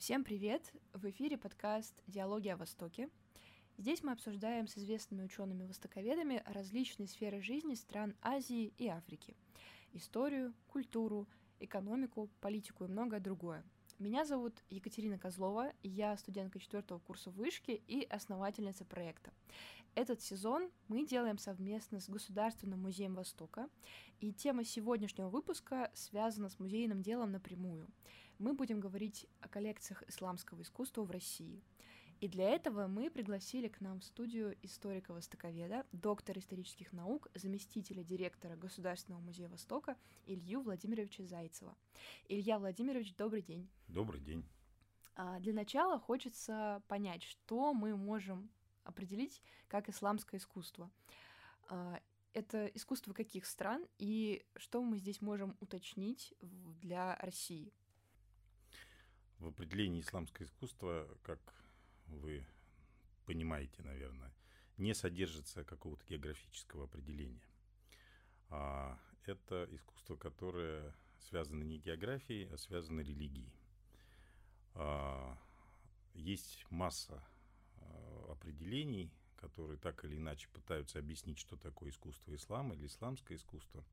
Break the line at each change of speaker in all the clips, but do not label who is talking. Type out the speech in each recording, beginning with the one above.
Всем привет! В эфире подкаст «Диалоги о Востоке». Здесь мы обсуждаем с известными учеными-востоковедами различные сферы жизни стран Азии и Африки. Историю, культуру, экономику, политику и многое другое – меня зовут Екатерина Козлова, я студентка четвертого курса вышки и основательница проекта. Этот сезон мы делаем совместно с Государственным музеем Востока, и тема сегодняшнего выпуска связана с музейным делом напрямую. Мы будем говорить о коллекциях исламского искусства в России. И для этого мы пригласили к нам в студию историка-востоковеда, доктора исторических наук, заместителя директора Государственного музея Востока Илью Владимировича Зайцева. Илья Владимирович, добрый день.
Добрый день.
А, для начала хочется понять, что мы можем определить как исламское искусство. А, это искусство каких стран и что мы здесь можем уточнить для России?
В определении исламское искусство, как вы понимаете, наверное, не содержится какого-то географического определения. А это искусство, которое связано не географией, а связано религией. А, есть масса а, определений, которые так или иначе пытаются объяснить, что такое искусство ислама или исламское искусство.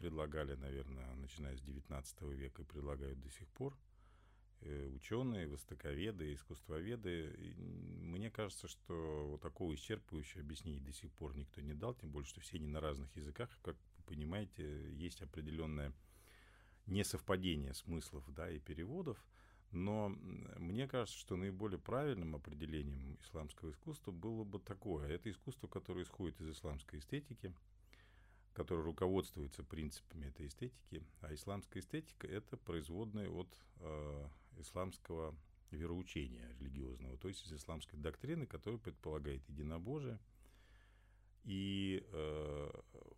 Предлагали, наверное, начиная с XIX века и предлагают до сих пор – Э, ученые, востоковеды, искусствоведы. Мне кажется, что вот такого исчерпывающего объяснения до сих пор никто не дал, тем более, что все они на разных языках. Как вы понимаете, есть определенное несовпадение смыслов да, и переводов. Но мне кажется, что наиболее правильным определением исламского искусства было бы такое. Это искусство, которое исходит из исламской эстетики – который руководствуется принципами этой эстетики, а исламская эстетика – это производная от э, исламского вероучения религиозного, то есть из исламской доктрины, которая предполагает единобожие. И э,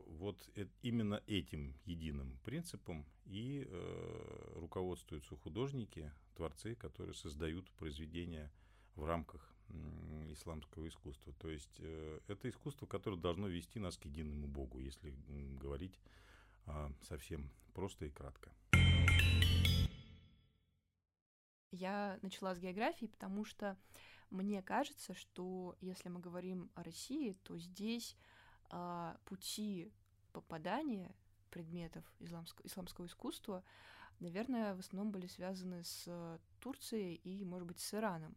вот э, именно этим единым принципом и э, руководствуются художники, творцы, которые создают произведения в рамках исламского искусства. То есть э, это искусство, которое должно вести нас к единому Богу, если говорить а, совсем просто и кратко.
Я начала с географии, потому что мне кажется, что если мы говорим о России, то здесь а, пути попадания предметов исламского, исламского искусства, наверное, в основном были связаны с Турцией и, может быть, с Ираном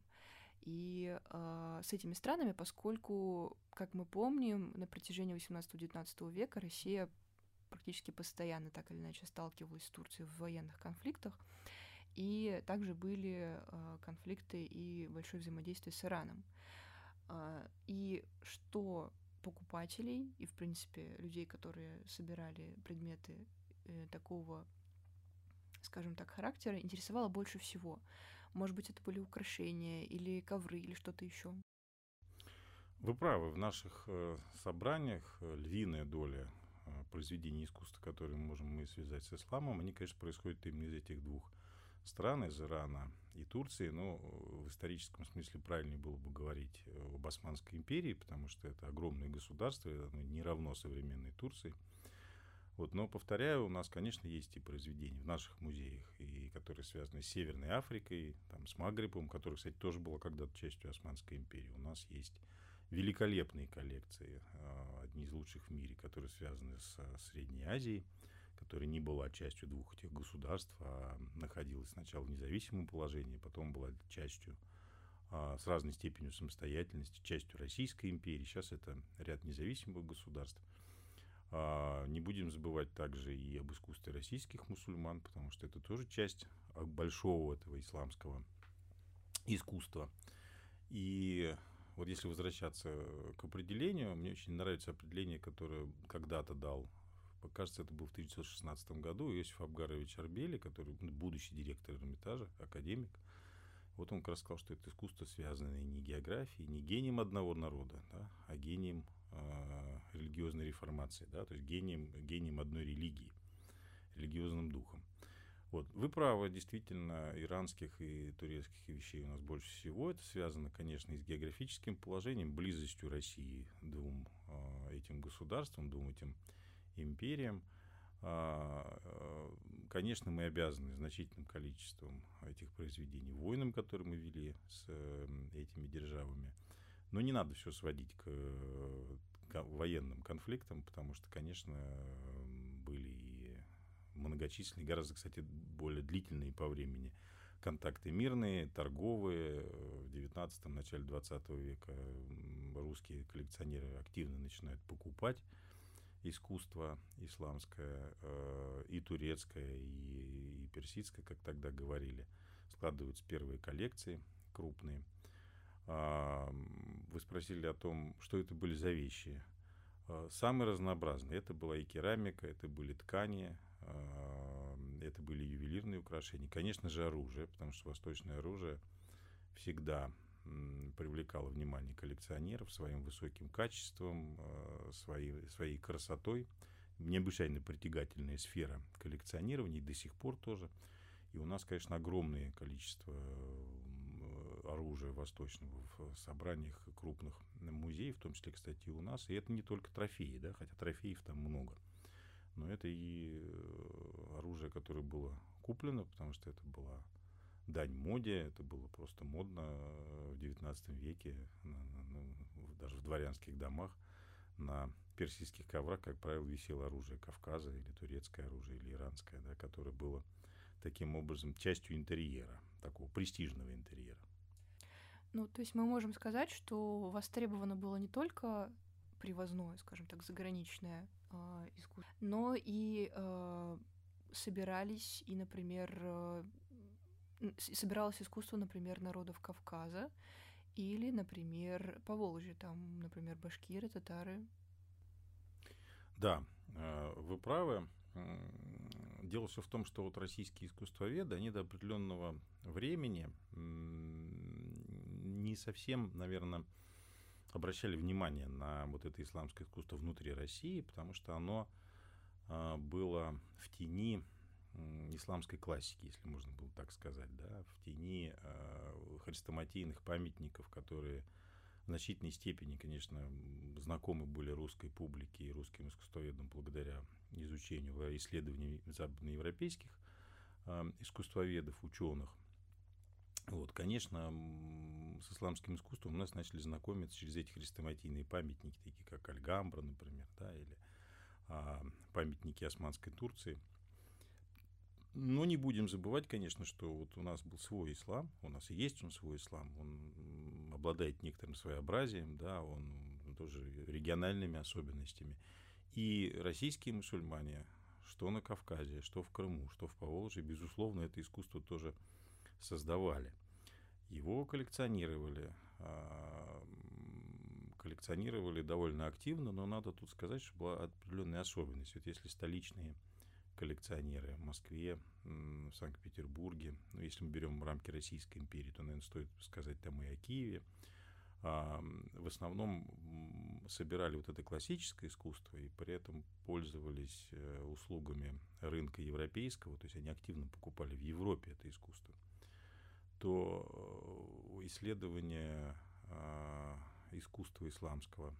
и э, с этими странами, поскольку, как мы помним, на протяжении 18-19 века Россия практически постоянно так или иначе сталкивалась с Турцией в военных конфликтах, и также были э, конфликты и большое взаимодействие с Ираном. Э, и что покупателей и, в принципе, людей, которые собирали предметы э, такого, скажем так, характера, интересовало больше всего. Может быть, это были украшения или ковры или что-то еще.
Вы правы, в наших э, собраниях э, львиная доля э, произведений искусства, которые можем мы связать с исламом, они, конечно, происходят именно из этих двух стран, из Ирана и Турции. Но в историческом смысле правильнее было бы говорить об Османской империи, потому что это огромное государство, оно не равно современной Турции. Вот, но, повторяю, у нас, конечно, есть и произведения в наших музеях, и которые связаны с Северной Африкой, там, с Магрибом, который, кстати, тоже была когда-то частью Османской империи. У нас есть великолепные коллекции, а, одни из лучших в мире, которые связаны с Средней Азией, которая не была частью двух этих государств, а находилась сначала в независимом положении, потом была частью а, с разной степенью самостоятельности, частью Российской империи. Сейчас это ряд независимых государств – а, не будем забывать также и об искусстве российских мусульман, потому что это тоже часть а, большого этого исламского искусства. И вот если возвращаться к определению, мне очень нравится определение, которое когда-то дал, кажется, это был в 1916 году, Иосиф Абгарович Арбели, который будущий директор Эрмитажа, академик. Вот он как раз сказал, что это искусство, связанное не географией, не гением одного народа, да, а гением религиозной реформации, да, то есть гением, гением одной религии, религиозным духом. Вот. Вы правы, действительно, иранских и турецких вещей у нас больше всего. Это связано, конечно, и с географическим положением, близостью России двум э, этим государствам, двум этим империям. а, конечно, мы обязаны значительным количеством этих произведений войнам, которые мы вели с этими державами. Но не надо все сводить к, к военным конфликтам, потому что, конечно, были и многочисленные, гораздо, кстати, более длительные по времени контакты мирные, торговые. В 19-м, начале 20 века русские коллекционеры активно начинают покупать искусство исламское, э, и турецкое, и, и персидское, как тогда говорили. Складываются первые коллекции крупные. А, вы спросили о том, что это были за вещи. А, самые разнообразные. Это была и керамика, это были ткани, а, это были ювелирные украшения. Конечно же, оружие, потому что восточное оружие всегда привлекало внимание коллекционеров своим высоким качеством, э, своей, своей красотой. Необычайно притягательная сфера коллекционирования, и до сих пор тоже. И у нас, конечно, огромное количество оружия восточного в собраниях крупных музеев, в том числе, кстати, и у нас. И это не только трофеи, да, хотя трофеев там много. Но это и э, оружие, которое было куплено, потому что это была дань моде, это было просто модно э, в XIX веке, даже в дворянских домах, на персидских коврах, как правило, висело оружие Кавказа или турецкое оружие, или иранское, да, которое было таким образом частью интерьера, такого престижного интерьера.
Ну, то есть мы можем сказать, что востребовано было не только привозное, скажем так, заграничное э, искусство, но и э, собирались и, например, э, собиралось искусство, например, народов Кавказа или, например, по Волжье, там, например, башкиры, татары.
Да, э, вы правы. Дело все в том, что вот российские искусствоведы, они до определенного времени не совсем, наверное, обращали внимание на вот это исламское искусство внутри России, потому что оно а, было в тени исламской классики, если можно было так сказать, да, в тени э, хрестоматийных памятников, которые в значительной степени, конечно, знакомы были русской публике и русским искусствоведам благодаря изучению, исследований западноевропейских э, искусствоведов, ученых. Вот, конечно, с исламским искусством у нас начали знакомиться через эти хрестоматийные памятники, такие как Альгамбра, например, да, или а, памятники Османской Турции – но не будем забывать, конечно, что вот у нас был свой ислам, у нас и есть он свой ислам, он обладает некоторым своеобразием, да, он тоже региональными особенностями. И российские мусульмане, что на Кавказе, что в Крыму, что в Поволжье, безусловно, это искусство тоже создавали. Его коллекционировали, коллекционировали довольно активно, но надо тут сказать, что была определенная особенность. Вот если столичные коллекционеры в Москве, в Санкт-Петербурге. Ну, если мы берем рамки Российской империи, то, наверное, стоит сказать там и о Киеве. В основном собирали вот это классическое искусство и при этом пользовались э, услугами рынка европейского, то есть они активно покупали в Европе это искусство, то э, исследование а, искусства исламского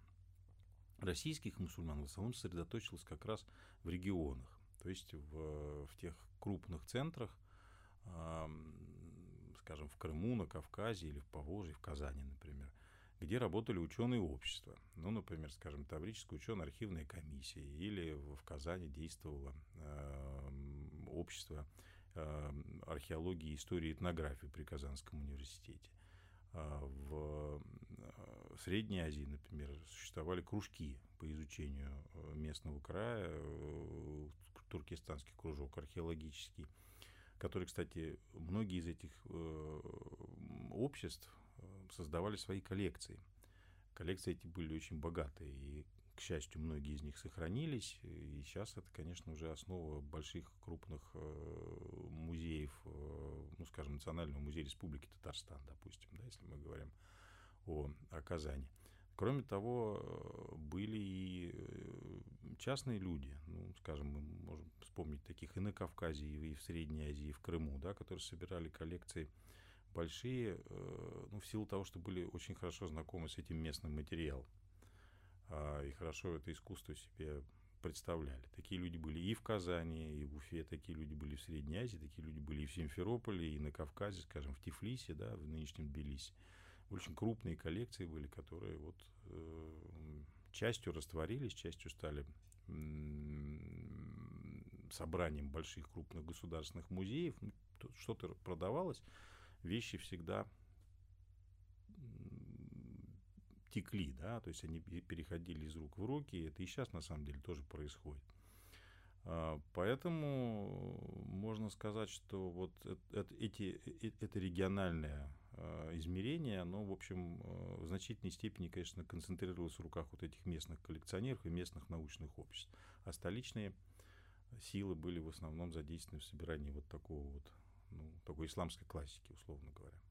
российских мусульман в основном сосредоточилось как раз в регионах. То есть в, в тех крупных центрах, скажем, в Крыму, на Кавказе или в Поволжье, в Казани, например, где работали ученые общества. Ну, например, скажем, Таврическая учено-архивная комиссия или в Казани действовало общество археологии, истории и этнографии при Казанском университете. А, в Средней Азии, например, существовали кружки по изучению э, местного края, э, туркестанский кружок археологический, который, кстати, многие из этих э, обществ создавали свои коллекции. Коллекции эти были очень богатые, и, к счастью, многие из них сохранились, и сейчас это, конечно, уже основа больших крупных музеев, ну, скажем, Национального музея Республики Татарстан, допустим, да, если мы говорим о, о Казани. Кроме того, были и э, частные люди, ну, скажем, мы можем вспомнить таких и на Кавказе, и в Средней Азии, и в Крыму, да, которые собирали коллекции большие, э, ну, в силу того, что были очень хорошо знакомы с этим местным материалом. А, и хорошо это искусство себе представляли. Такие люди были и в Казани, и в Уфе, такие люди были в Средней Азии, такие люди были и в Симферополе, и на Кавказе, скажем, в Тифлисе, да, в нынешнем Тбилиси. Очень крупные коллекции были, которые вот э, частью растворились, частью стали собранием больших крупных государственных музеев. Ну, что-то продавалось, вещи всегда текли, да, то есть они переходили из рук в руки, это и сейчас на самом деле тоже происходит. А, поэтому можно сказать, что вот эти, э, это региональное а, измерение, оно, в общем, э, в значительной степени, конечно, концентрировалось в руках вот этих местных коллекционеров и местных научных обществ. А столичные силы были в основном задействованы в собирании вот такого вот, ну, такой исламской классики, условно говоря.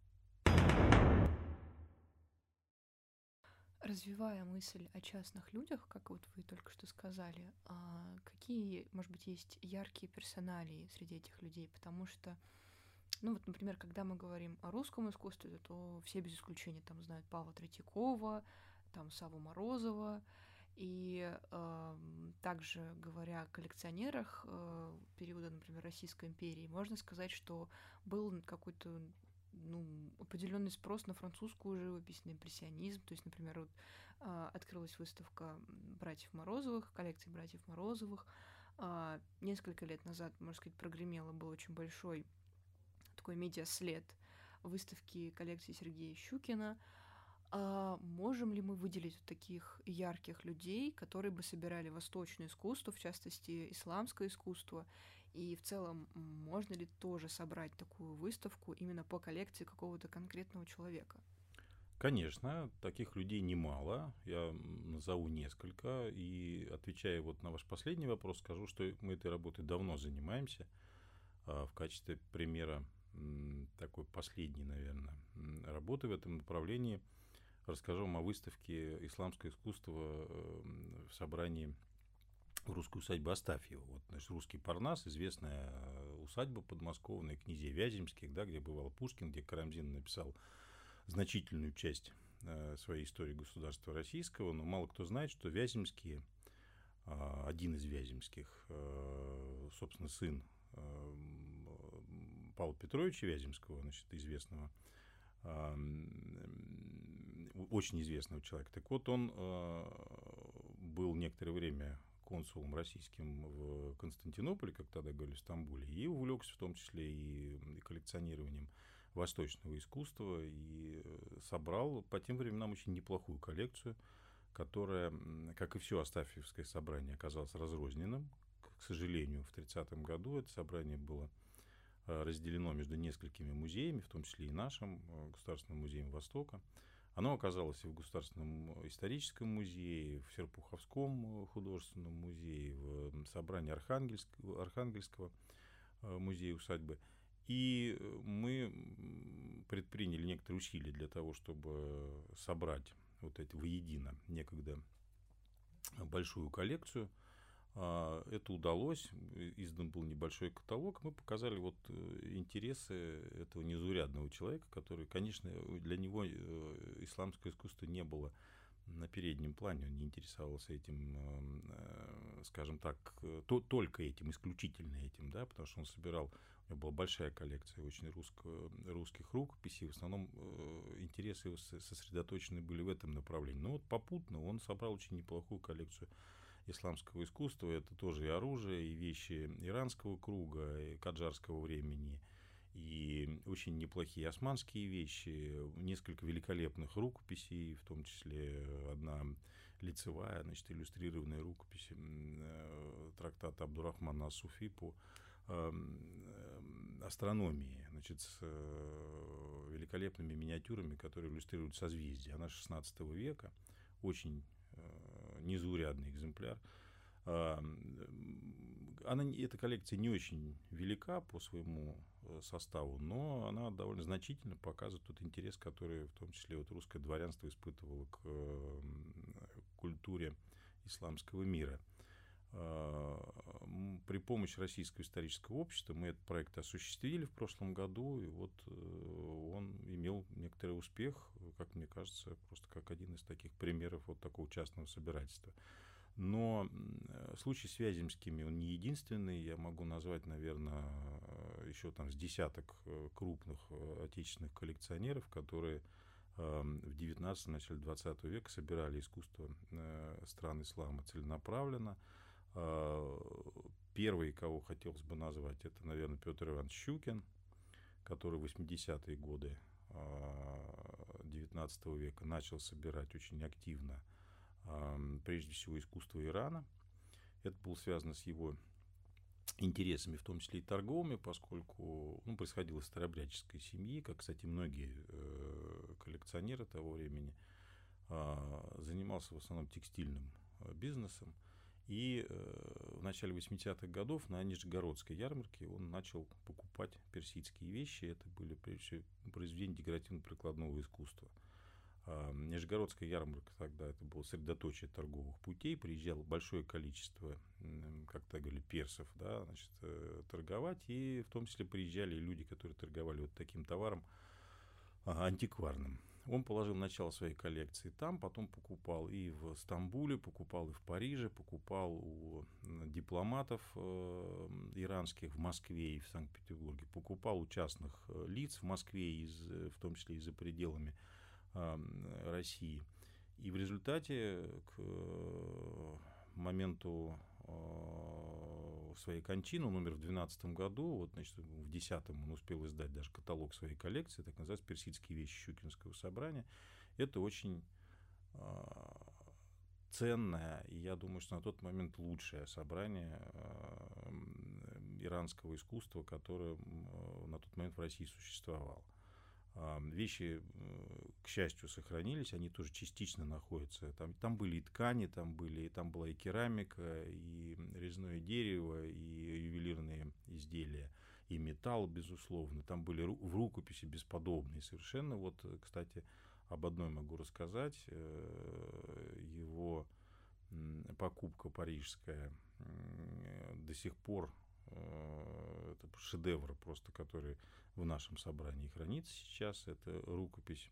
Развивая мысль о частных людях, как вот вы только что сказали, а какие, может быть, есть яркие персоналии среди этих людей? Потому что, ну вот, например, когда мы говорим о русском искусстве, то все без исключения там знают Павла Третьякова, там Саву Морозова, и э, также говоря о коллекционерах э, периода, например, Российской империи, можно сказать, что был какой-то ну, определенный спрос на французскую живопись, на импрессионизм. То есть, например, вот, э, открылась выставка братьев Морозовых, коллекции братьев Морозовых. Э, несколько лет назад, можно сказать, прогремело, был очень большой такой медиаслед выставки коллекции Сергея Щукина. А можем ли мы выделить таких ярких людей, которые бы собирали восточное искусство, в частности, исламское искусство, и в целом, можно ли тоже собрать такую выставку именно по коллекции какого-то конкретного человека?
Конечно, таких людей немало. Я назову несколько. И отвечая вот на ваш последний вопрос, скажу, что мы этой работой давно занимаемся. А, в качестве примера такой последней, наверное, работы в этом направлении расскажу вам о выставке «Исламское искусство» в собрании русскую усадьбу Астафьева. Вот, значит, русский Парнас, известная э, усадьба подмосковная, князей Вяземских, да, где бывал Пушкин, где Карамзин написал значительную часть э, своей истории государства российского, но мало кто знает, что Вяземские, э, один из Вяземских, собственно, сын Павла Петровича Вяземского, значит, известного, очень известного человека. Так вот, он был некоторое время консулом российским в Константинополе, как тогда говорили, в Стамбуле, и увлекся в том числе и коллекционированием восточного искусства, и э, собрал по тем временам очень неплохую коллекцию, которая, как и все Астафьевское собрание, оказалось разрозненным. К сожалению, в 30-м году это собрание было э, разделено между несколькими музеями, в том числе и нашим, э, Государственным музеем Востока. Оно оказалось и в Государственном историческом музее, в Серпуховском художественном музее, в собрании Архангельского, Архангельского э, музея усадьбы. И мы предприняли некоторые усилия для того, чтобы собрать вот эти воедино некогда большую коллекцию – это удалось, издан был небольшой каталог, мы показали вот э, интересы этого незаурядного человека, который, конечно, для него э, исламское искусство не было на переднем плане, он не интересовался этим, э, скажем так, то, только этим, исключительно этим, да, потому что он собирал, у него была большая коллекция очень русско, русских рукописей, в основном интересы его сосредоточены были в этом направлении. Но вот попутно он собрал очень неплохую коллекцию исламского искусства. Это тоже и оружие, и вещи иранского круга, и каджарского времени, и очень неплохие османские вещи, несколько великолепных рукописей, в том числе одна лицевая, значит, иллюстрированная рукопись э, трактата Абдурахмана Суфи по эм, э, астрономии, значит, с э, великолепными миниатюрами, которые иллюстрируют созвездия. Она 16 века, очень незаурядный экземпляр. Она, эта коллекция не очень велика по своему э, составу, но она довольно значительно показывает тот интерес, который в том числе вот русское дворянство испытывало к культуре исламского мира. А, при помощи Российского исторического общества мы этот проект осуществили в прошлом году, и вот э, он имел некоторый успех, как мне кажется, просто как один из таких примеров вот такого частного собирательства. Но случай с Вяземскими, он не единственный. Я могу назвать, наверное, еще там с десяток крупных отечественных коллекционеров, которые в 19 начале 20 века собирали искусство стран ислама целенаправленно. Первый, кого хотелось бы назвать, это, наверное, Петр Иван Щукин, который в 80-е годы XIX а, века начал собирать очень активно, прежде всего, искусство Ирана. Это было связано с его интересами, в том числе и торговыми, поскольку ну, происходил из старообрядческой семьи, как, кстати, многие э, коллекционеры того времени, а, занимался в основном текстильным э, бизнесом. И э, в начале 80-х годов на Нижегородской ярмарке он начал покупать персидские вещи. Это были, прежде всего, произведения декоративно-прикладного искусства. Э, Нижегородская ярмарка тогда это было средоточие торговых путей. Приезжало большое количество, как так говорили, персов да, значит, э, торговать. И в том числе приезжали люди, которые торговали вот таким товаром антикварным. Он положил начало своей коллекции там, потом покупал и в Стамбуле, покупал и в Париже, покупал у дипломатов э, иранских в Москве и в Санкт-Петербурге, покупал у частных э, лиц в Москве, из, в том числе и за пределами э, России. И в результате к э, моменту своей кончины, он умер в 2012 году, вот, значит, в 2010 он успел издать даже каталог своей коллекции, так называется «Персидские вещи Щукинского собрания». Это очень э, ценное, и я думаю, что на тот момент лучшее собрание э, иранского искусства, которое э, на тот момент в России существовало. Вещи, к счастью, сохранились, они тоже частично находятся. Там, там были и ткани, там, были, там была и керамика, и резное дерево, и ювелирные изделия, и металл, безусловно. Там были в рукописи бесподобные совершенно. Вот, кстати, об одной могу рассказать. Э, его покупка парижская до сих пор Э, это шедевр просто, который в нашем собрании хранится сейчас. Это рукопись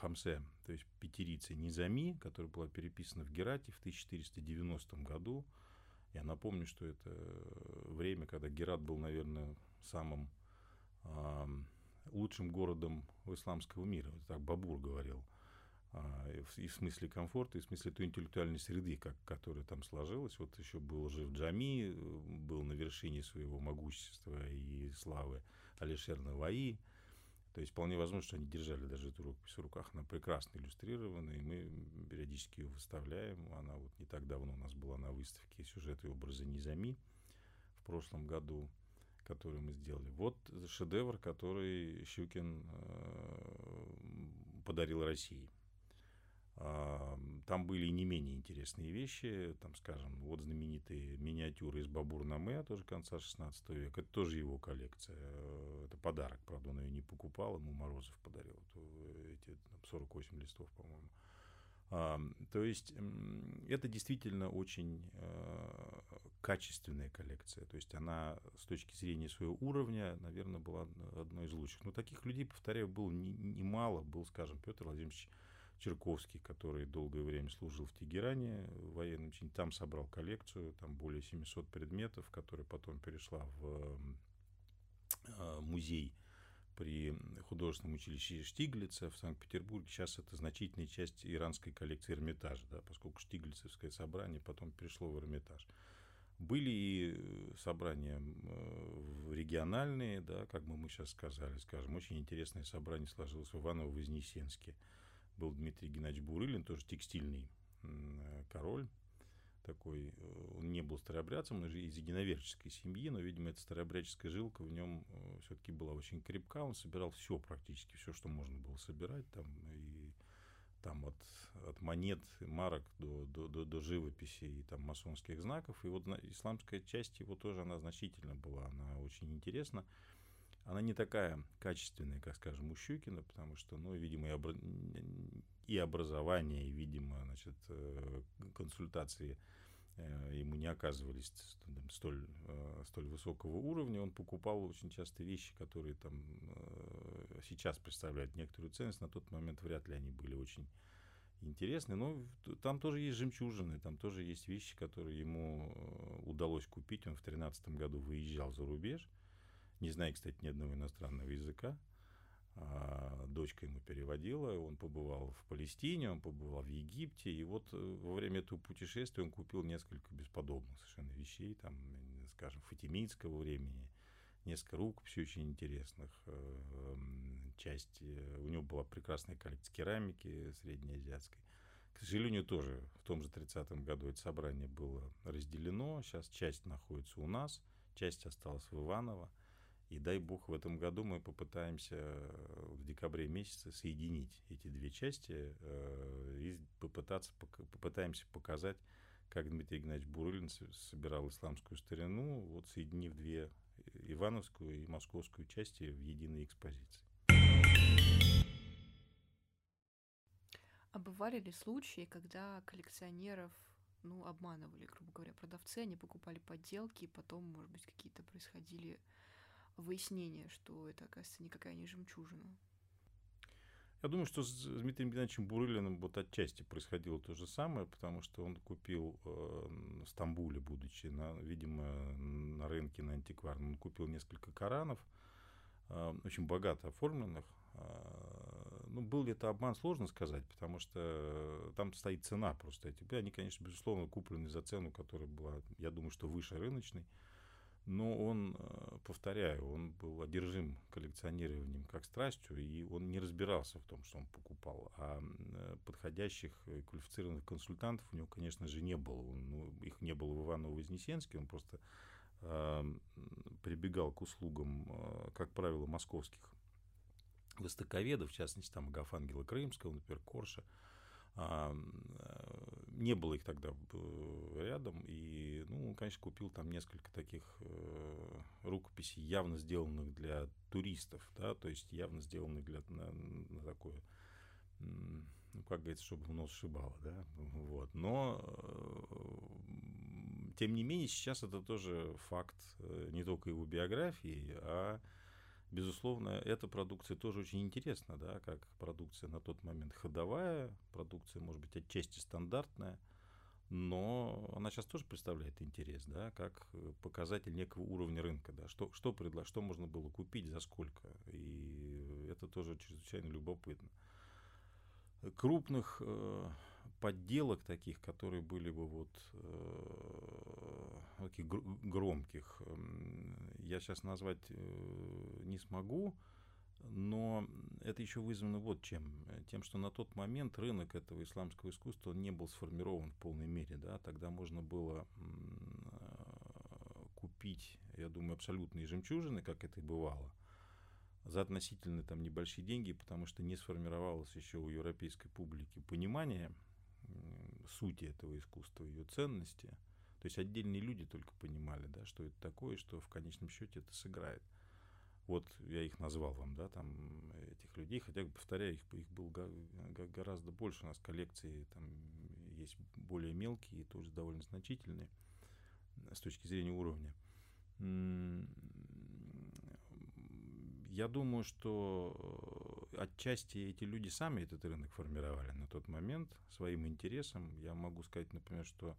Хамсе, то есть пятерицы Низами, которая была переписана в Герате в 1490 году. Я напомню, что это время, когда Герат был, наверное, самым лучшим городом исламского мира. Так Бабур говорил – и в смысле комфорта, и в смысле той интеллектуальной среды, как, которая там сложилась. Вот еще был жив Джами, был на вершине своего могущества и славы Алишер Наваи. То есть вполне возможно, что они держали даже эту рукопись в руках. Она прекрасно иллюстрирована, и мы периодически ее выставляем. Она вот не так давно у нас была на выставке сюжеты и образы Низами в прошлом году, который мы сделали. Вот шедевр, который Щукин э, подарил России. Там были не менее интересные вещи, там, скажем, вот знаменитые миниатюры из Бабур-Наме, тоже конца 16 века, это тоже его коллекция, это подарок, правда, он ее не покупал, ему Морозов подарил, эти 48 листов, по-моему. То есть это действительно очень а, качественная коллекция. То есть она с точки зрения своего уровня, наверное, была одной из лучших. Но таких людей, повторяю, было немало. Был, скажем, Петр Владимирович Черковский, который долгое время служил в Тегеране военным чине, там собрал коллекцию, там более 700 предметов, которая потом перешла в а, музей при художественном училище Штиглица в Санкт-Петербурге. Сейчас это значительная часть иранской коллекции Эрмитажа, да, поскольку Штиглицевское собрание потом перешло в Эрмитаж. Были и собрания региональные, да, как бы мы сейчас сказали, скажем, очень интересное собрание сложилось в Иваново-Вознесенске был Дмитрий Геннадьевич Бурылин, тоже текстильный король такой. Э, он не был старообрядцем, он же из единоверческой семьи, но, видимо, эта старообрядческая жилка в нем э, все-таки была очень крепка. Он собирал все практически, все, что можно было собирать там и там от, от монет, марок до, до, до, до живописи и там масонских знаков. И вот исламская часть его тоже, она значительно была, она очень интересна она не такая качественная, как, скажем, у Щукина, потому что, ну, видимо, и, обра... и образование, и, видимо, значит, э, консультации э, ему не оказывались столь, э, столь высокого уровня. Он покупал очень часто вещи, которые там сейчас представляют некоторую ценность. На тот момент вряд ли они были очень интересные. Но там тоже есть жемчужины, там тоже есть вещи, которые ему удалось купить. Он в 2013 году выезжал за рубеж, не зная, кстати, ни одного иностранного языка. А, дочка ему переводила, он побывал в Палестине, он побывал в Египте, и вот э, во время этого путешествия он купил несколько бесподобных совершенно вещей, там, скажем, фатимидского времени, несколько рукописей очень интересных, э, часть, э, у него была прекрасная коллекция керамики среднеазиатской. К сожалению, тоже в том же 30-м году это собрание было разделено, сейчас часть находится у нас, часть осталась в Иваново, и дай бог в этом году мы попытаемся э, в декабре месяце соединить эти две части и попытаться, попытаемся показать, как Дмитрий Игнатьевич Бурылин собирал исламскую старину, вот соединив две Ивановскую и Московскую части в единой экспозиции.
А бывали ли случаи, когда коллекционеров ну, обманывали, грубо говоря, продавцы, они покупали подделки, и потом, может быть, какие-то происходили выяснения, что это, оказывается, никакая не жемчужина?
Я думаю, что с Дмитрием Геннадьевичем Бурылиным вот отчасти происходило то же самое, потому что он купил э, в Стамбуле, будучи, на, видимо, на рынке, на антикварном, он купил несколько Коранов, э, очень богато оформленных. Э, ну, был ли это обман, сложно сказать, потому что там стоит цена просто. Эти, они, конечно, безусловно, куплены за цену, которая была, я думаю, что выше рыночной но он, э, повторяю, он был одержим коллекционированием как страстью, и он не разбирался в том, что он покупал. А э, подходящих квалифицированных консультантов у него, конечно же, не было. Он, ну, их не было в Иваново-Вознесенске, он просто э, прибегал к услугам, э, как правило, московских востоковедов, в частности, там Агафангела Крымского, например, Корша, а, э, не было их тогда э, рядом, и, ну, он, конечно, купил там несколько таких э, рукописей, явно сделанных для туристов, да, то есть явно сделанных для, на, на такое, ну, как говорится, чтобы в нос шибало, да, вот, но, тем не менее, сейчас это тоже факт не только его биографии, а Безусловно, эта продукция тоже очень интересна, да, как продукция на тот момент ходовая, продукция, может быть, отчасти стандартная, но она сейчас тоже представляет интерес, да, как показатель некого уровня рынка, да, что, что, предло, что можно было купить, за сколько, и это тоже чрезвычайно любопытно. Крупных э, подделок таких, которые были бы вот э, таких громких, я сейчас назвать э, не смогу, но это еще вызвано вот чем. Тем, что на тот момент рынок этого исламского искусства не был сформирован в полной мере. Да? Тогда можно было купить, я думаю, абсолютные жемчужины, как это и бывало, за относительно там небольшие деньги, потому что не сформировалось еще у европейской публики понимание сути этого искусства, ее ценности. То есть отдельные люди только понимали, да, что это такое, что в конечном счете это сыграет. Вот я их назвал вам, да, там этих людей, хотя, повторяю, их, их было гораздо больше. У нас коллекции там есть более мелкие, тоже довольно значительные с точки зрения уровня. Я думаю, что отчасти эти люди сами этот рынок формировали на тот момент своим интересом. Я могу сказать, например, что,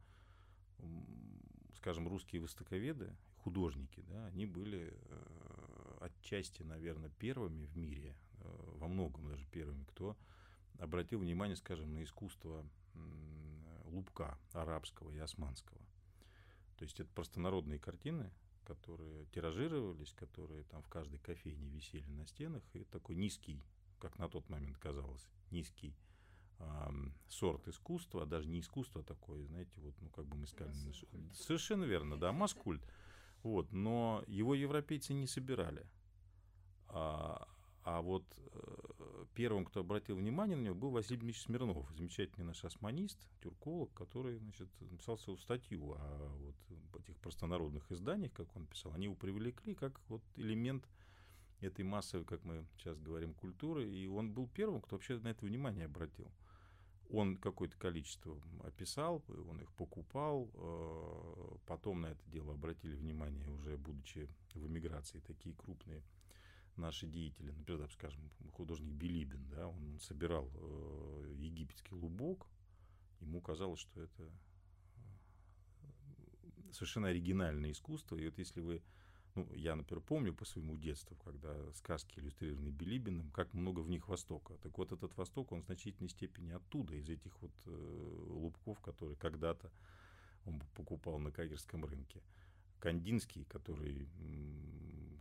скажем, русские востоковеды, художники, да, они были э, отчасти, наверное, первыми в мире, э, во многом даже первыми, кто обратил внимание, скажем, на искусство лупка арабского и османского. То есть это простонародные картины, которые тиражировались, которые там в каждой кофейне висели на стенах, и такой низкий, как на тот момент казалось, низкий э, сорт искусства, даже не искусство такое, знаете, вот, ну, как бы мы сказали, совершенно верно, да, маскульт, вот, но его европейцы не собирали. А, а вот э, первым, кто обратил внимание на него, был Василий Дмитриевич Смирнов, замечательный наш османист, тюрколог, который значит, написал свою статью о вот этих простонародных изданиях, как он писал. Они его привлекли как вот элемент этой массовой, как мы сейчас говорим, культуры, и он был первым, кто вообще на это внимание обратил. Он какое-то количество описал, он их покупал, э, потом на это дело обратили внимание, уже будучи в эмиграции, такие крупные наши деятели, например, скажем, художник Билибин, да, он собирал э, египетский лубок, ему казалось, что это совершенно оригинальное искусство. И вот если вы ну, я, например, помню по своему детству, когда сказки иллюстрированы Билибиным, как много в них Востока. Так вот, этот Восток, он в значительной степени оттуда, из этих вот э, лубков, которые когда-то он покупал на Кагерском рынке. Кандинский, который,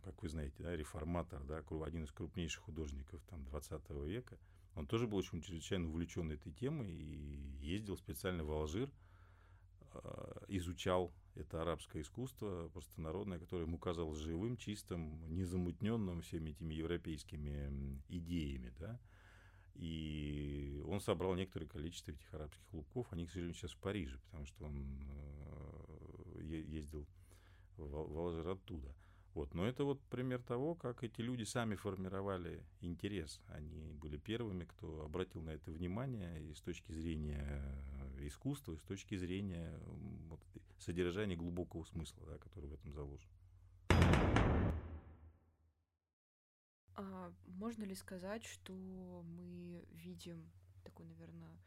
как вы знаете, да, реформатор, да, один из крупнейших художников там, 20 века, он тоже был очень чрезвычайно увлечен этой темой и ездил специально в Алжир, изучал это арабское искусство простонародное, которое ему казалось живым, чистым, незамутненным всеми этими европейскими идеями, да. И он собрал некоторое количество этих арабских лубков. Они, к сожалению, сейчас в Париже, потому что он э, ездил в Алжир оттуда. Вот. Но это вот пример того, как эти люди сами формировали интерес. Они были первыми, кто обратил на это внимание и с точки зрения искусства, и с точки зрения вот, содержания глубокого смысла, да, который в этом заложен.
А можно ли сказать, что мы видим такой, наверное,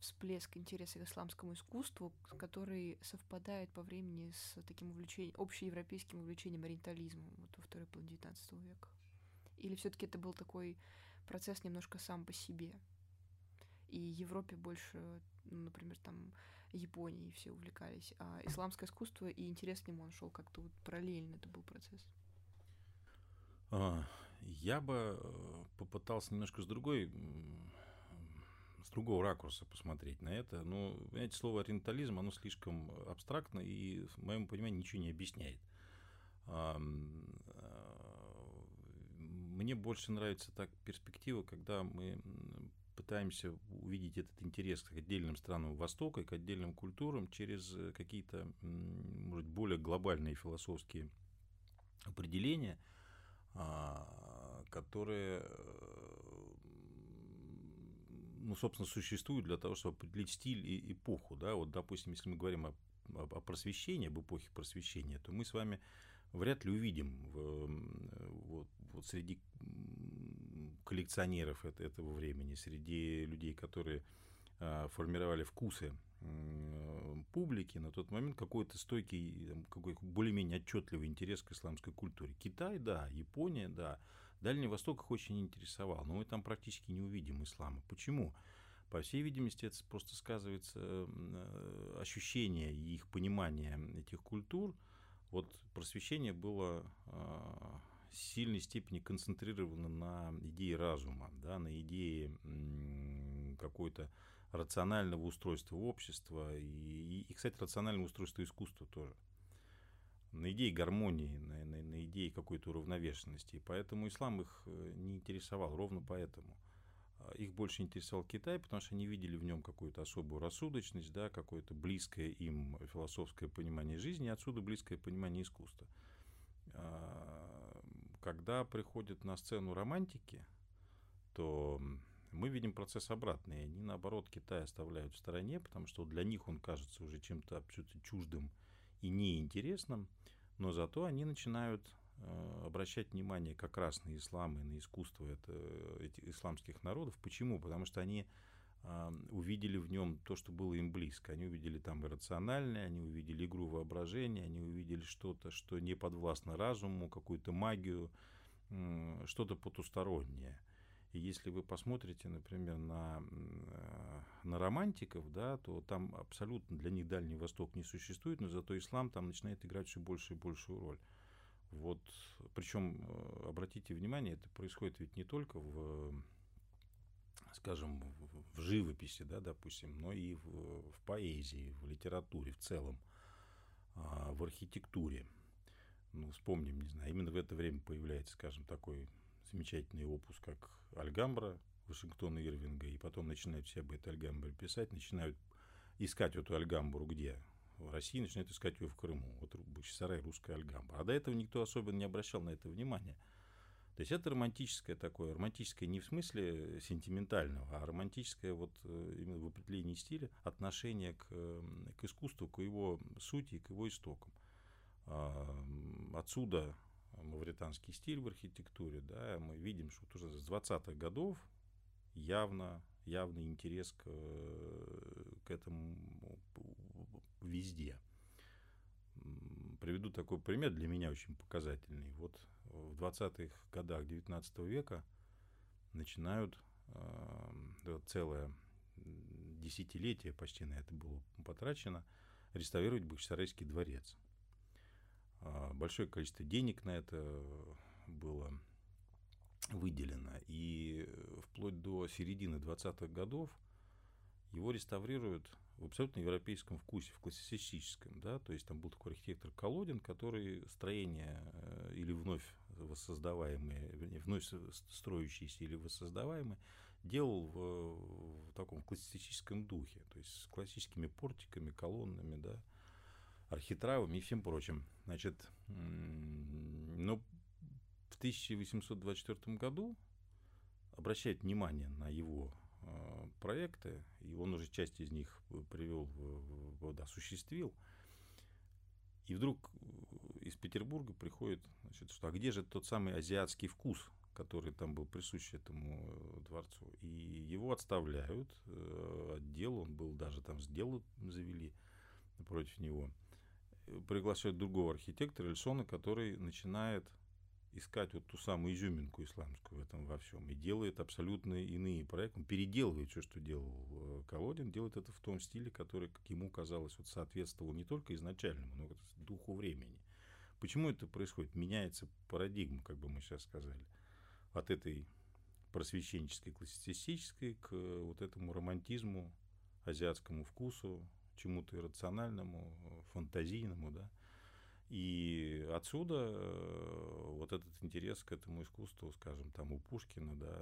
всплеск интереса к исламскому искусству, который совпадает по времени с таким увлечением, общеевропейским увлечением ориентализмом вот во второй половине XIX века? Или все-таки это был такой процесс немножко сам по себе? И Европе больше, ну, например, там Японии все увлекались, а исламское искусство и интерес к нему он шел как-то вот параллельно, это был процесс.
А, я бы э, попытался немножко с другой с другого ракурса посмотреть на это. Но, понимаете, слово ориентализм, оно слишком абстрактно и, в моем понимании, ничего не объясняет. А, мне больше нравится так перспектива, когда мы пытаемся увидеть этот интерес к отдельным странам Востока и к отдельным культурам через какие-то, может, более глобальные философские определения, а, которые ну, собственно, существуют для того, чтобы определить стиль и эпоху. Да? Вот, допустим, если мы говорим о, о просвещении, об эпохе просвещения, то мы с вами вряд ли увидим вот, вот среди коллекционеров этого времени, среди людей, которые а, формировали вкусы публики на тот момент какой-то стойкий, какой более-менее отчетливый интерес к исламской культуре. Китай, да, Япония, да, Дальний Восток их очень интересовал, но мы там практически не увидим ислама. Почему? По всей видимости, это просто сказывается ощущение и их понимание этих культур. Вот просвещение было а, сильной степени концентрировано на идее разума, да, на идее какой-то рационального устройства общества и, и, кстати, рационального устройства искусства тоже на идее гармонии, на, на, на идее какой-то уравновешенности. И поэтому ислам их э, не интересовал, ровно поэтому. А, их больше интересовал Китай, потому что они видели в нем какую-то особую рассудочность, да, какое-то близкое им философское понимание жизни, и отсюда близкое понимание искусства. Когда приходят на сцену романтики, то мы видим процесс обратный. Они, наоборот, Китай оставляют в стороне, потому что для них он кажется уже чем-то абсолютно чуждым и неинтересным, но зато они начинают э, обращать внимание как раз на ислам и на искусство это, этих исламских народов. Почему? Потому что они э, увидели в нем то, что было им близко. Они увидели там иррациональное, они увидели игру воображения, они увидели что-то, что не подвластно разуму, какую-то магию, что-то потустороннее. И если вы посмотрите, например, на, на романтиков, да, то там абсолютно для них Дальний Восток не существует, но зато ислам там начинает играть все больше и большую роль. Вот, причем, э, обратите внимание, это происходит ведь не только в, скажем, в живописи, да, допустим, но и в, в поэзии, в литературе в целом, а, в архитектуре. Ну, вспомним, не знаю, именно в это время появляется, скажем, такой замечательный опус, как Альгамбра Вашингтона Ирвинга, и потом начинают все об этой Альгамбре писать, начинают искать эту Альгамбру где? В России начинают искать ее в Крыму. Вот Бахчисарай, русская Альгамбра. А до этого никто особенно не обращал на это внимания. То есть это романтическое такое, романтическое не в смысле сентиментального, а романтическое вот э, именно в определении стиля отношение к, к искусству, к его сути к его истокам. А, отсюда мавританский стиль в архитектуре, да, мы видим, что уже с 20-х годов явно явный интерес к, к этому везде. Приведу такой пример, для меня очень показательный. Вот в 20-х годах 19 века начинают э, целое десятилетие почти на это было потрачено, реставрировать Бахчисарайский дворец. Э, большое количество денег на это было выделено. И вплоть до середины 20-х годов его реставрируют в абсолютно европейском вкусе, в классицистическом, да, то есть там был такой архитектор Колодин, который строение э, или вновь воссоздаваемые, вновь строящиеся или воссоздаваемые, делал в, в таком классицистическом духе, то есть с классическими портиками, колоннами, да, архитравами и всем прочим. Значит, но в 1824 году обращает внимание на его проекты, и он уже часть из них привел, в, осуществил. И вдруг из Петербурга приходит, значит, что а где же тот самый азиатский вкус, который там был присущ этому э, дворцу. И его отставляют, э, отдел, он был даже там сделан, завели против него. Приглашают другого архитектора Эльсона, который начинает искать вот ту самую изюминку исламскую в этом во всем и делает абсолютно иные проекты. Он переделывает все, что делал э, Колодин, делает это в том стиле, который, как ему казалось, вот соответствовал не только изначальному, но и духу времени. Почему это происходит? Меняется парадигма, как бы мы сейчас сказали, от этой просвещенческой, классицистической к вот этому романтизму, азиатскому вкусу, чему-то иррациональному, фантазийному, да. И отсюда э, вот этот интерес к этому искусству, скажем, там у Пушкина, да,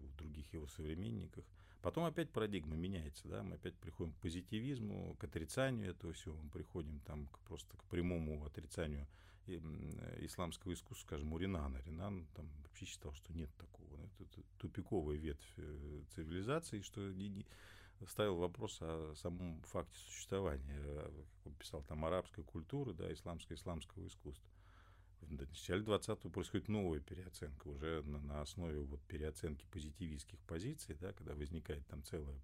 у других его современниках. Потом опять парадигма меняется, да, мы опять приходим к позитивизму, к отрицанию этого всего, мы приходим там к, просто к прямому отрицанию исламского искусства, скажем, у Ренана. Ренан там вообще считал, что нет такого. Это, это тупиковая ветвь э, цивилизации, что ставил вопрос о самом факте существования, э, он писал, там арабской культуры, да, исламского исламского искусства. В начале 20-го происходит новая переоценка, уже на, на основе вот переоценки позитивистских позиций, да, когда возникает там целая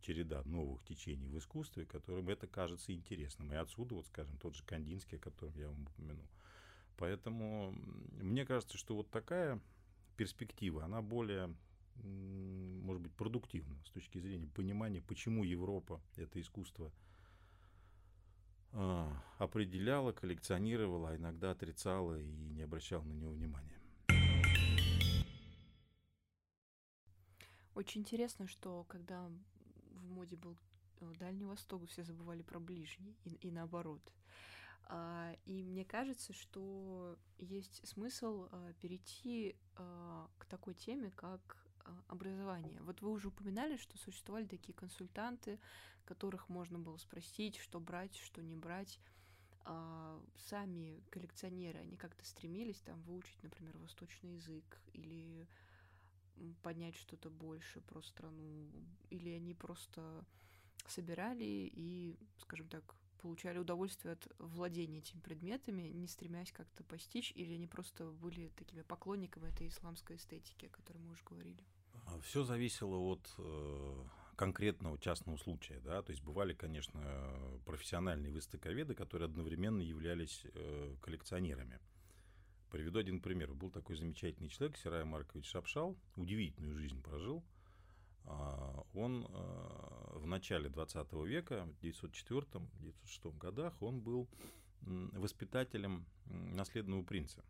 череда новых течений в искусстве, которым это кажется интересным. И отсюда, вот, скажем, тот же Кандинский, о котором я вам упомянул. Поэтому мне кажется, что вот такая перспектива, она более может быть, продуктивно с точки зрения понимания, почему Европа это искусство а, определяла, коллекционировала, а иногда отрицала и не обращала на него внимания.
Очень интересно, что когда в моде был э, Дальний Восток, все забывали про ближний и, и наоборот. А, и мне кажется, что есть смысл а, перейти к такой теме, как образования. Вот вы уже упоминали, что существовали такие консультанты, которых можно было спросить, что брать, что не брать. А сами коллекционеры, они как-то стремились там выучить, например, восточный язык или поднять что-то больше про страну, или они просто собирали и, скажем так, получали удовольствие от владения этими предметами, не стремясь как-то постичь, или они просто были такими поклонниками этой исламской эстетики, о которой мы уже говорили?
А, Все зависело от э, конкретного частного случая, да, то есть бывали, конечно, профессиональные востоковеды, которые одновременно являлись э, коллекционерами. Приведу один пример. Был такой замечательный человек, Сирай Маркович Шапшал, удивительную жизнь прожил. А, он э, в начале 20 века, в 1904-1906 годах, он был воспитателем наследного принца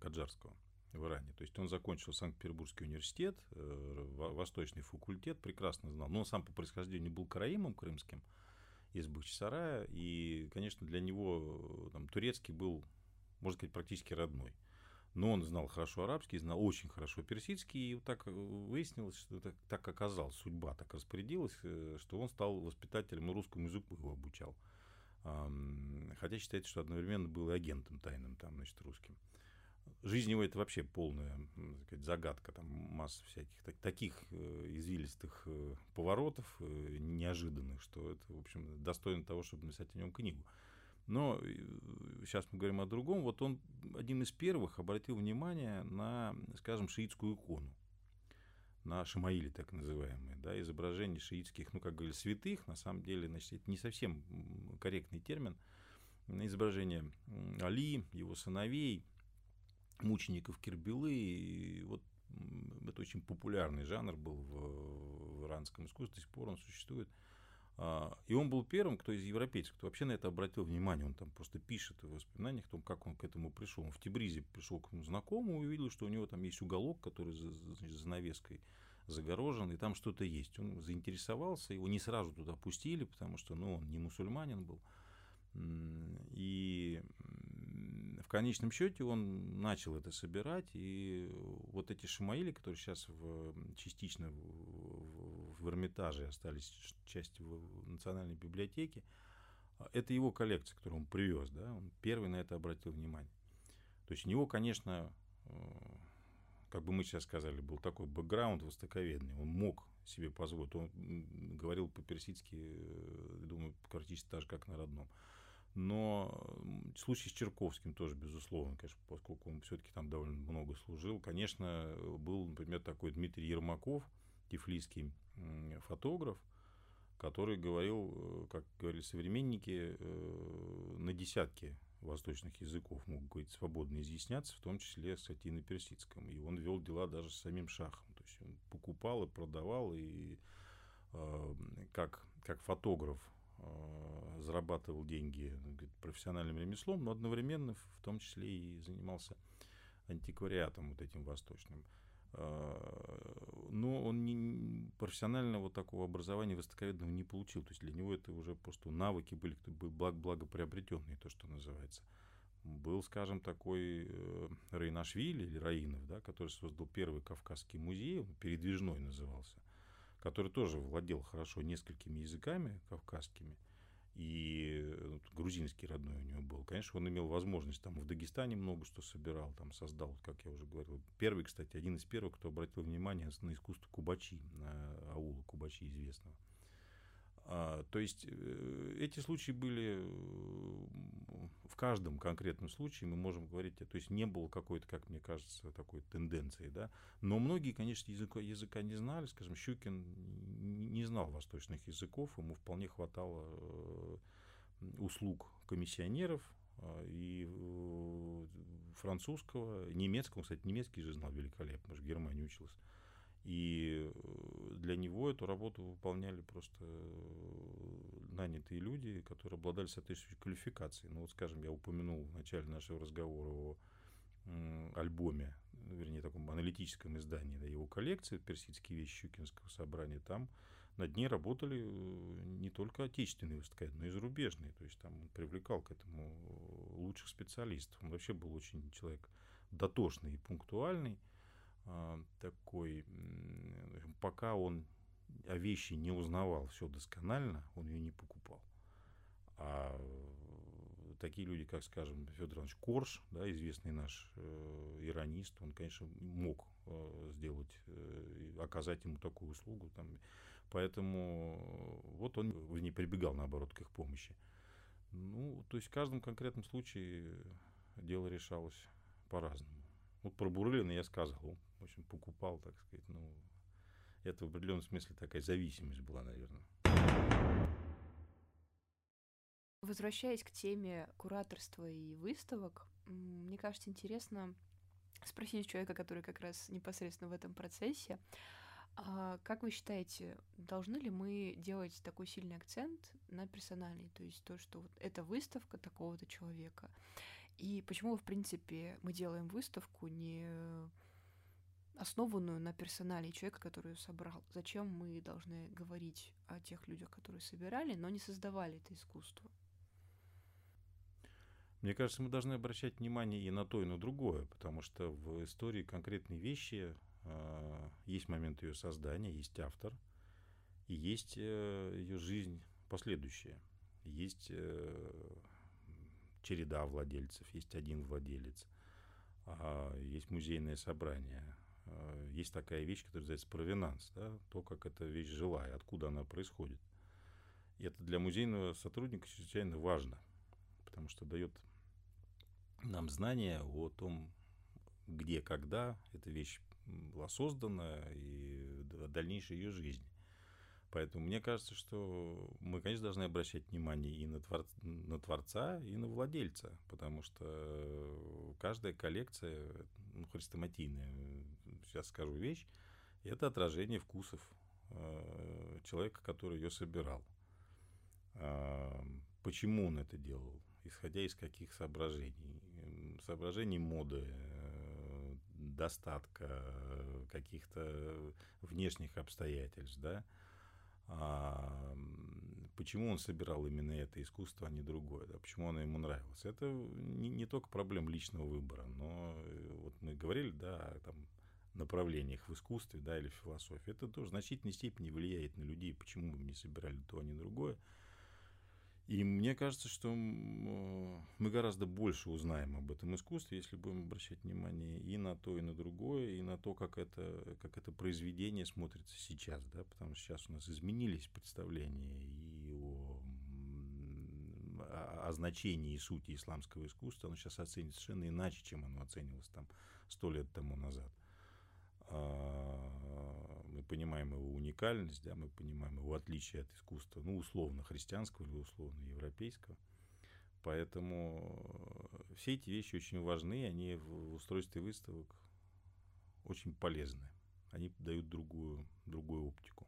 Каджарского в Иране. То есть он закончил Санкт-Петербургский университет, э, восточный факультет, прекрасно знал. Но он сам по происхождению был караимом крымским из Бахчисарая, и, конечно, для него там, турецкий был, можно сказать, практически родной. Но он знал хорошо арабский, знал очень хорошо персидский, и вот так выяснилось, что это так оказалось, судьба так распорядилась, э, что он стал воспитателем, и русскому языку его обучал. Хотя считается, что одновременно был и агентом тайным там, значит, русским жизнь его это вообще полная сказать, загадка, там масса всяких так, таких э, извилистых э, поворотов э, неожиданных, что это, в общем, достойно того, чтобы написать о нем книгу. Но сейчас мы говорим о другом. Вот он один из первых обратил внимание на, скажем, шиитскую икону. на Шамаиле, так называемые, да, изображения шиитских, ну, как говорили, святых, на самом деле, значит, это не совсем корректный термин, изображение Али, его сыновей, мучеников Кирбилы, и вот это очень популярный жанр был в, в иранском искусстве, до сих пор он существует. А, и он был первым, кто из европейцев, кто вообще на это обратил внимание. Он там просто пишет в воспоминаниях о том, как он к этому пришел. Он в Тибризе пришел к знакомому и увидел, что у него там есть уголок, который за, значит, занавеской загорожен, и там что-то есть. Он заинтересовался, его не сразу туда пустили, потому что ну, он не мусульманин был. И конечном счете он начал это собирать, и вот эти шамаили, которые сейчас в, частично в, в Эрмитаже остались частью в Национальной библиотеке, это его коллекция, которую он привез, да, он первый на это обратил внимание. То есть у него, конечно, э, как бы мы сейчас сказали, был такой бэкграунд востоковедный, он мог себе позволить, он говорил по-персидски, э, думаю, практически так же, как на родном. Но случай с Черковским тоже, безусловно, конечно, поскольку он все-таки там довольно много служил. Конечно, был, например, такой Дмитрий Ермаков, тифлийский фотограф, который говорил, э, как говорили современники, э, на десятки восточных языков мог говорить свободно изъясняться, в том числе, кстати, и на персидском. И он вел дела даже с самим шахом. То есть он покупал и продавал, и э, как, как фотограф зарабатывал деньги профессиональным ремеслом, но одновременно в том числе и занимался антиквариатом вот этим восточным. Э, но он не, профессионального вот такого образования востоковедного не получил. То есть для него это уже просто навыки были благ, благоприобретенные, то, что называется. Был, скажем, такой э, Рейнашвили или Раинов, да, который создал первый Кавказский музей, он передвижной назывался – который тоже владел хорошо несколькими языками кавказскими, и вот, грузинский родной у него был. Конечно, он имел возможность, там в Дагестане много что собирал, там создал, как я уже говорил. Первый, кстати, один из первых, кто обратил внимание на искусство Кубачи, на аула Кубачи известного. А, то есть э, эти случаи были э, в каждом конкретном случае, мы можем говорить, то есть не было какой-то, как мне кажется, такой тенденции, да, но многие, конечно, языка, языка не знали, скажем, Щукин не знал восточных языков, ему вполне хватало э, услуг комиссионеров, а, и французского, немецкого, кстати, немецкий же знал великолепно, потому что в Германии учился. И э, для него эту работу выполняли просто э, нанятые люди, которые обладали соответствующей квалификацией. Ну вот, скажем, я упомянул в начале нашего разговора о альбоме, вернее, таком аналитическом издании да, его коллекции «Персидские вещи Щукинского собрания». Там над ней работали э, не только отечественные выставки, но и зарубежные. То есть там он привлекал к этому лучших специалистов. Он вообще был очень человек дотошный и пунктуальный. А, такой, пока он о вещи не узнавал все досконально, он ее не покупал. А такие люди, как, скажем, Федор Иванович Корж, да, известный наш э, иронист, он, конечно, мог э, сделать, э, оказать ему такую услугу. Там, поэтому вот он не прибегал, наоборот, к их помощи. Ну, то есть в каждом конкретном случае дело решалось по-разному. Вот про Бурлина я сказал, общем, покупал, так сказать, ну, это в определенном смысле такая зависимость была, наверное.
Возвращаясь к теме кураторства и выставок, мне кажется интересно спросить человека, который как раз непосредственно в этом процессе, а как вы считаете, должны ли мы делать такой сильный акцент на персональный, то есть то, что вот это выставка такого-то человека? И почему, в принципе, мы делаем выставку не основанную на персонале человека, который ее собрал. Зачем мы должны говорить о тех людях, которые собирали, но не создавали это искусство?
Мне кажется, мы должны обращать внимание и на то, и на другое, потому что в истории конкретной вещи э, есть момент ее создания, есть автор, и есть э, ее жизнь последующая. Есть э, череда владельцев, есть один владелец, э, есть музейное собрание, есть такая вещь, которая называется провинанс, да, то, как эта вещь жила и откуда она происходит. И это для музейного сотрудника чрезвычайно важно, потому что дает нам знание о том, где, когда эта вещь была создана и дальнейшая ее жизнь. Поэтому мне кажется, что мы, конечно, должны обращать внимание и на, твор... на творца, и на владельца, потому что каждая коллекция, ну, хрестоматийная, сейчас скажу вещь, это отражение вкусов э, человека, который ее собирал. Э, почему он это делал? Исходя из каких соображений? Соображений моды, э, достатка, каких-то внешних обстоятельств, да? А, почему он собирал именно это искусство, а не другое, да, почему оно ему нравилось. Это не, не только проблема личного выбора, но э, вот мы говорили, да, там, направлениях в искусстве, да, или в философии. Это тоже в значительной степени влияет на людей, почему мы не собирали то, а не другое. И мне кажется, что мы гораздо больше узнаем об этом искусстве, если будем обращать внимание и на то, и на другое, и на то, как это, как это произведение смотрится сейчас, да, потому что сейчас у нас изменились представления и о, о, значении и сути исламского искусства, оно сейчас оценится совершенно иначе, чем оно оценивалось там сто лет тому назад. Понимаем его уникальность, да, мы понимаем его отличие от искусства, ну, условно христианского или условно европейского. Поэтому все эти вещи очень важны, они в устройстве выставок очень полезны. Они дают другую, другую оптику.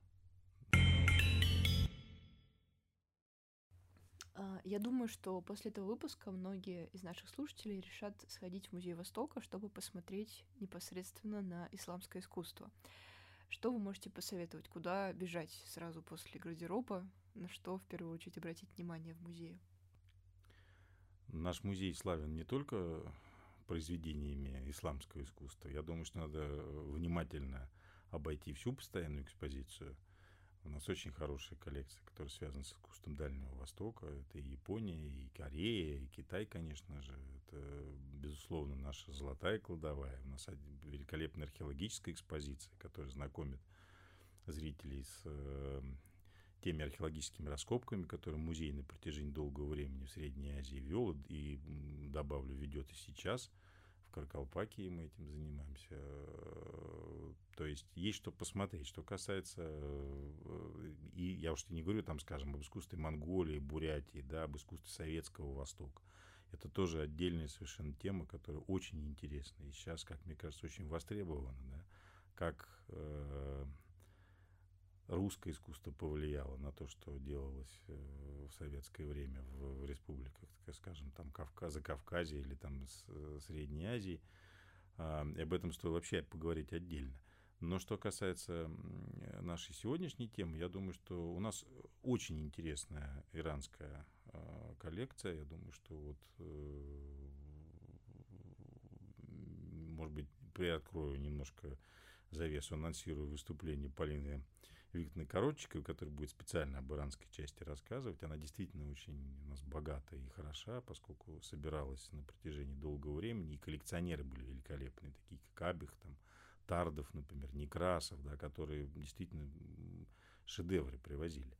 А, я думаю, что после этого выпуска многие из наших слушателей решат сходить в Музей Востока, чтобы посмотреть непосредственно на исламское искусство. Что вы можете посоветовать? Куда бежать сразу после гардероба? На что в первую очередь обратить внимание в музее?
Наш музей славен не только произведениями исламского искусства. Я думаю, что надо внимательно обойти всю постоянную экспозицию – у нас очень хорошая коллекция, которая связана с искусством Дальнего Востока. Это и Япония, и Корея, и Китай, конечно же. Это, безусловно, наша золотая кладовая. У нас великолепная археологическая экспозиция, которая знакомит зрителей с э, теми археологическими раскопками, которые музей на протяжении долгого времени в Средней Азии вел и, добавлю, ведет и сейчас – Каркалпакии мы этим занимаемся. То есть есть что посмотреть. Что касается, э, и я уж не говорю там, скажем, об искусстве Монголии, Бурятии, да, об искусстве Советского Востока. Это тоже отдельная совершенно тема, которая очень интересна. И сейчас, как мне кажется, очень востребована. Да? Как э, русское искусство повлияло на то, что делалось э, в советское время в, в республиках, так скажем, там Кавказа, Кавказе или там э, Средней Азии. А, и об этом стоит вообще поговорить отдельно. Но что касается нашей сегодняшней темы, я думаю, что у нас очень интересная иранская а, коллекция. Я думаю, что вот, э, может быть, приоткрою немножко завесу, анонсирую выступление Полины Викторовны Коротчиковой, которая будет специально об иранской части рассказывать. Она действительно очень у нас богата и хороша, поскольку собиралась на протяжении долгого времени, и коллекционеры были великолепные, такие как Абих, там, Тардов, например, Некрасов, да, которые действительно шедевры привозили.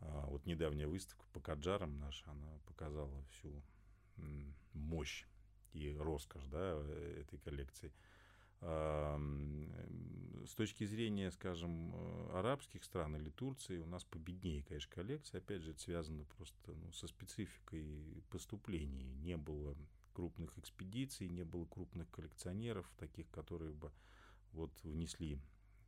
А вот недавняя выставка по Каджарам наша, она показала всю мощь и роскошь да, э, этой коллекции – с точки зрения, скажем, э, арабских стран или Турции, у нас победнее, конечно, коллекция. Опять же, это связано просто ну, со спецификой поступлений. Не было крупных экспедиций, не было крупных коллекционеров, таких, которые бы вот внесли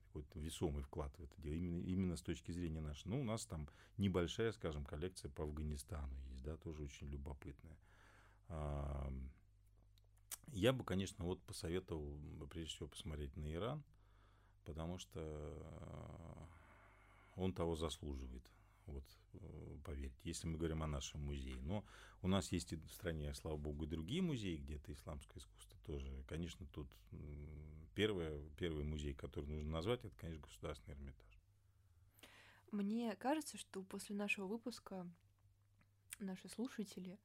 какой-то весомый вклад в это дело, именно, именно с точки зрения нашей. Ну, у нас там небольшая, скажем, коллекция по Афганистану есть, да, тоже очень любопытная. Я бы, конечно, вот посоветовал, прежде всего, посмотреть на Иран, потому что э, он того заслуживает. Вот, э, поверьте, если мы говорим о нашем музее. Но у нас есть и в стране, слава богу, и другие музеи, где это исламское искусство тоже. Конечно, тут первое, первый музей, который нужно назвать, это, конечно, Государственный Эрмитаж.
Мне кажется, что после нашего выпуска наши слушатели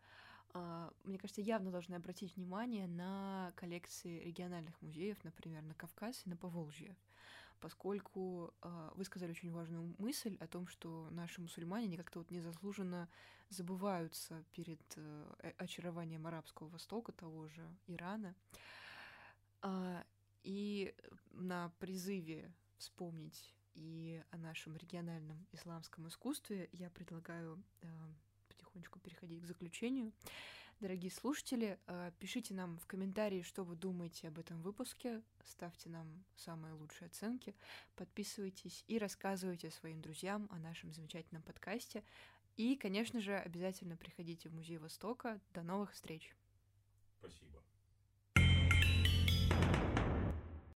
мне кажется, явно должны обратить внимание на коллекции региональных музеев, например, на Кавказ и на Поволжье, поскольку а, вы сказали очень важную мысль о том, что наши мусульмане не как-то вот незаслуженно забываются перед э, очарованием арабского Востока, того же Ирана. А, И на призыве вспомнить и о нашем региональном исламском искусстве я предлагаю э, потихонечку переходить к заключению. Дорогие слушатели, э, пишите нам в комментарии, что вы думаете об этом выпуске, ставьте нам самые лучшие оценки, подписывайтесь и рассказывайте своим друзьям о нашем замечательном подкасте. И, конечно же, обязательно приходите в Музей Востока. До новых встреч!
Спасибо.